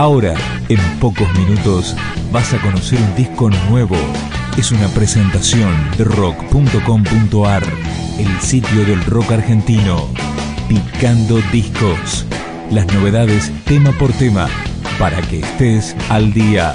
Ahora, en pocos minutos, vas a conocer un disco nuevo. Es una presentación de rock.com.ar, el sitio del rock argentino. Picando discos. Las novedades tema por tema, para que estés al día.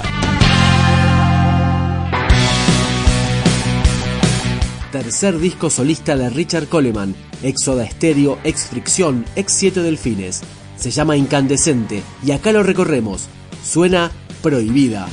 Tercer disco solista de Richard Coleman, Exoda Estéreo, Ex Fricción, Ex Siete Delfines. Se llama Incandescente y acá lo recorremos. Suena prohibida.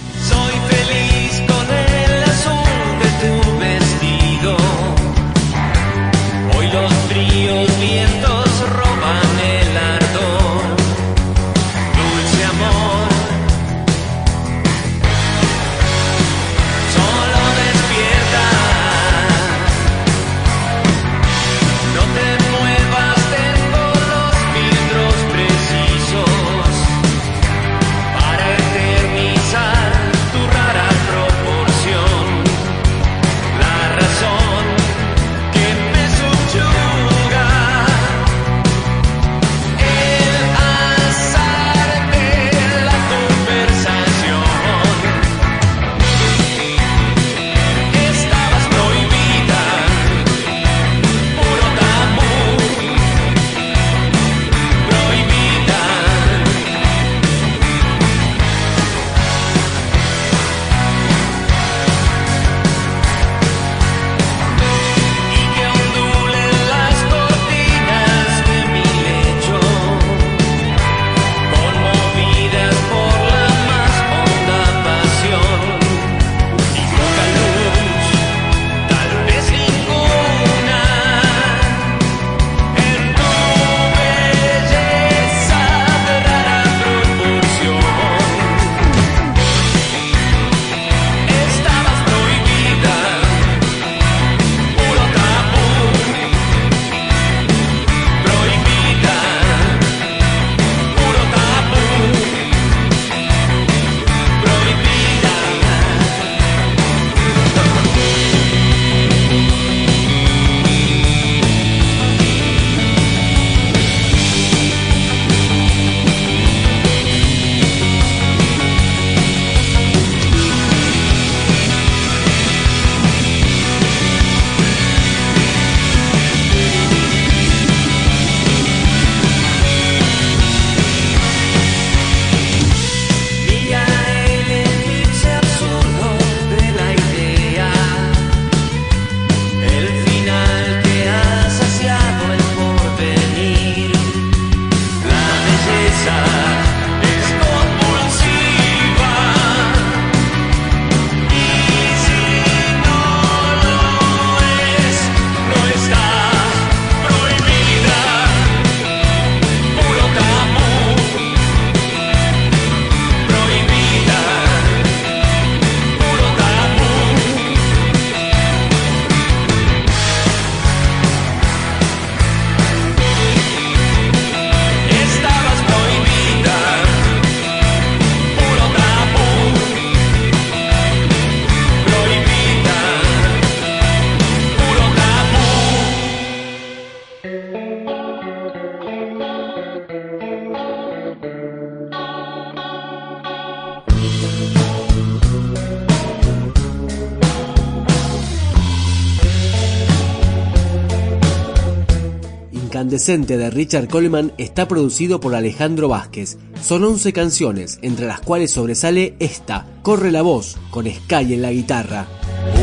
Incandescente de Richard Coleman está producido por Alejandro Vázquez. Son 11 canciones, entre las cuales sobresale esta, Corre la voz, con Sky en la guitarra.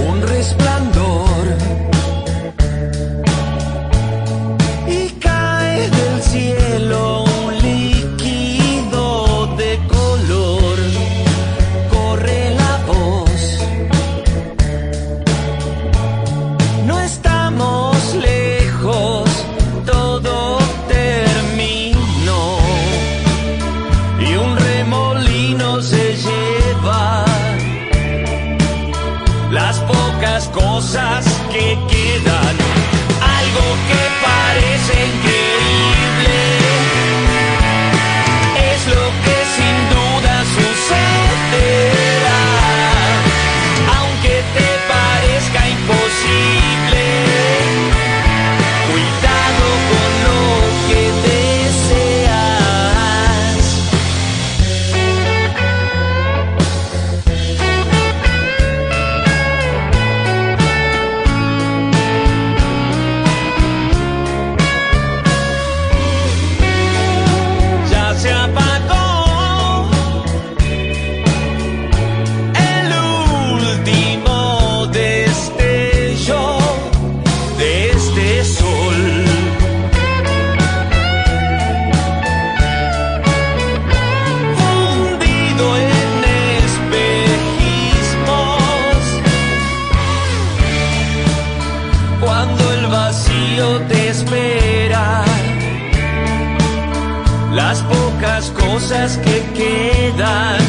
un resplandor cosas que quedan, cosas que quedan.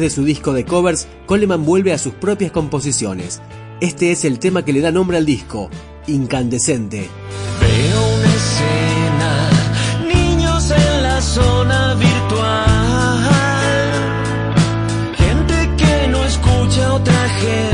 De su disco de covers, Coleman vuelve a sus propias composiciones. Este es el tema que le da nombre al disco, Incandescente. Veo una escena, niños en la zona virtual, gente que no escucha otra gente.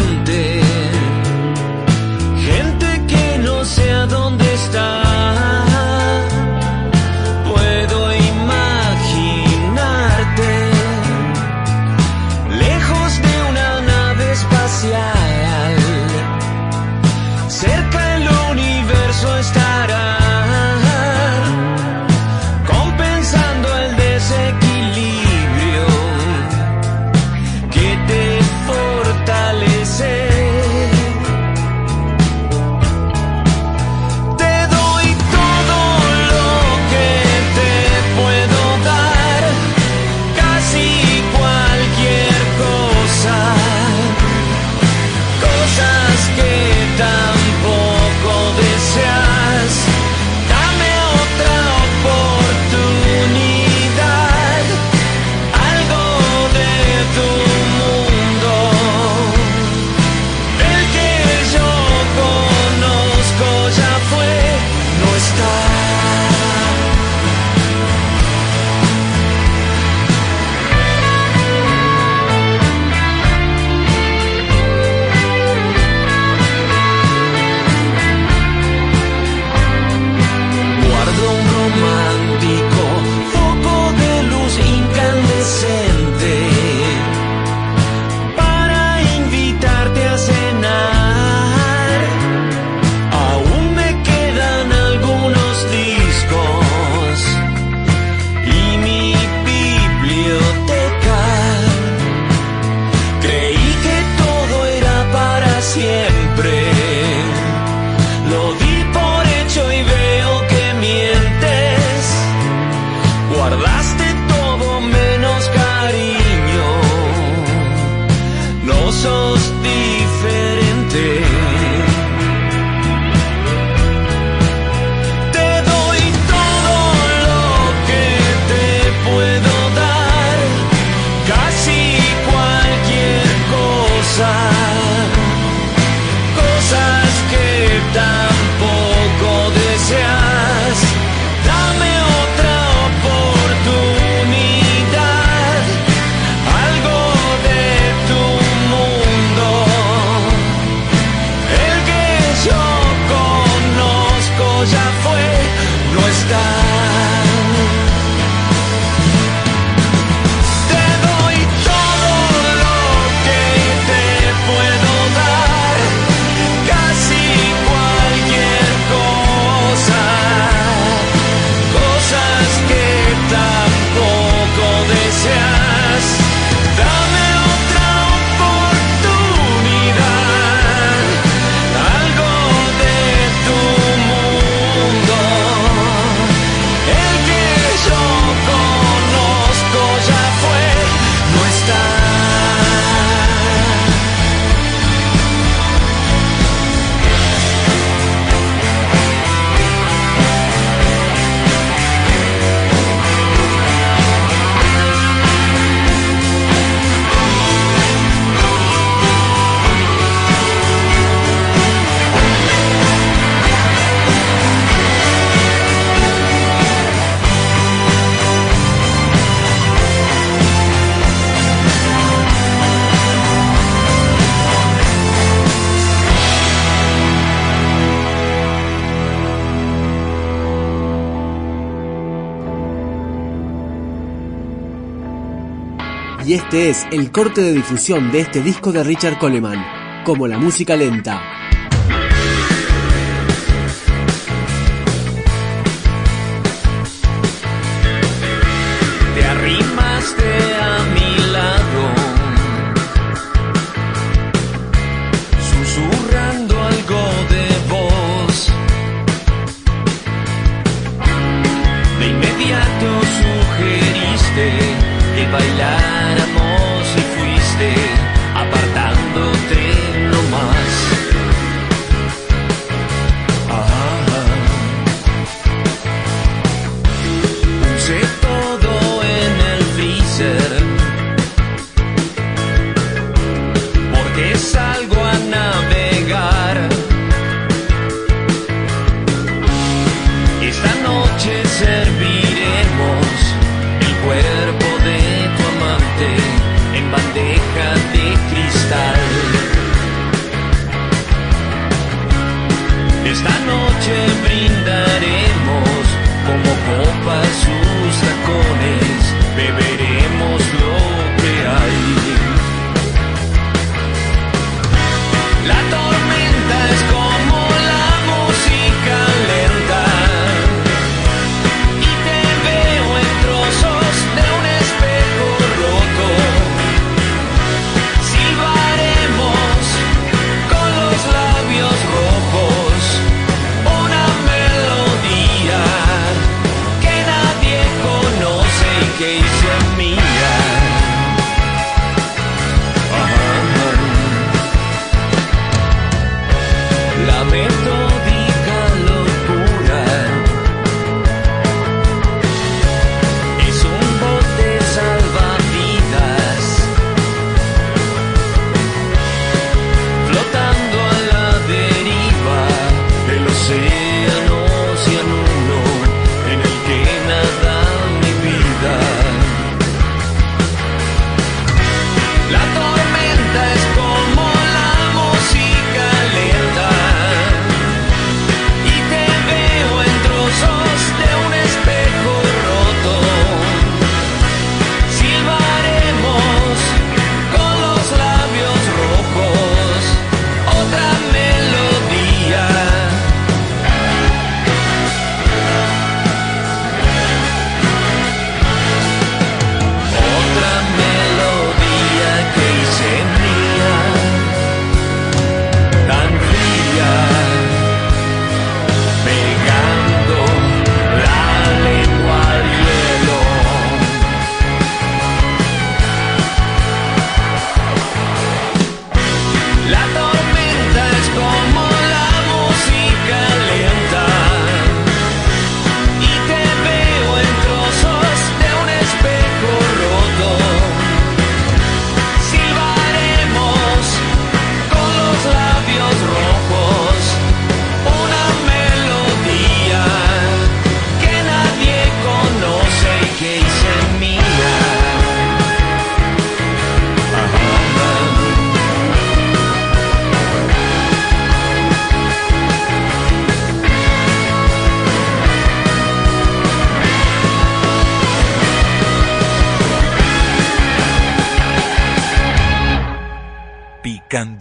Y este es el corte de difusión de este disco de Richard Coleman, como la música lenta.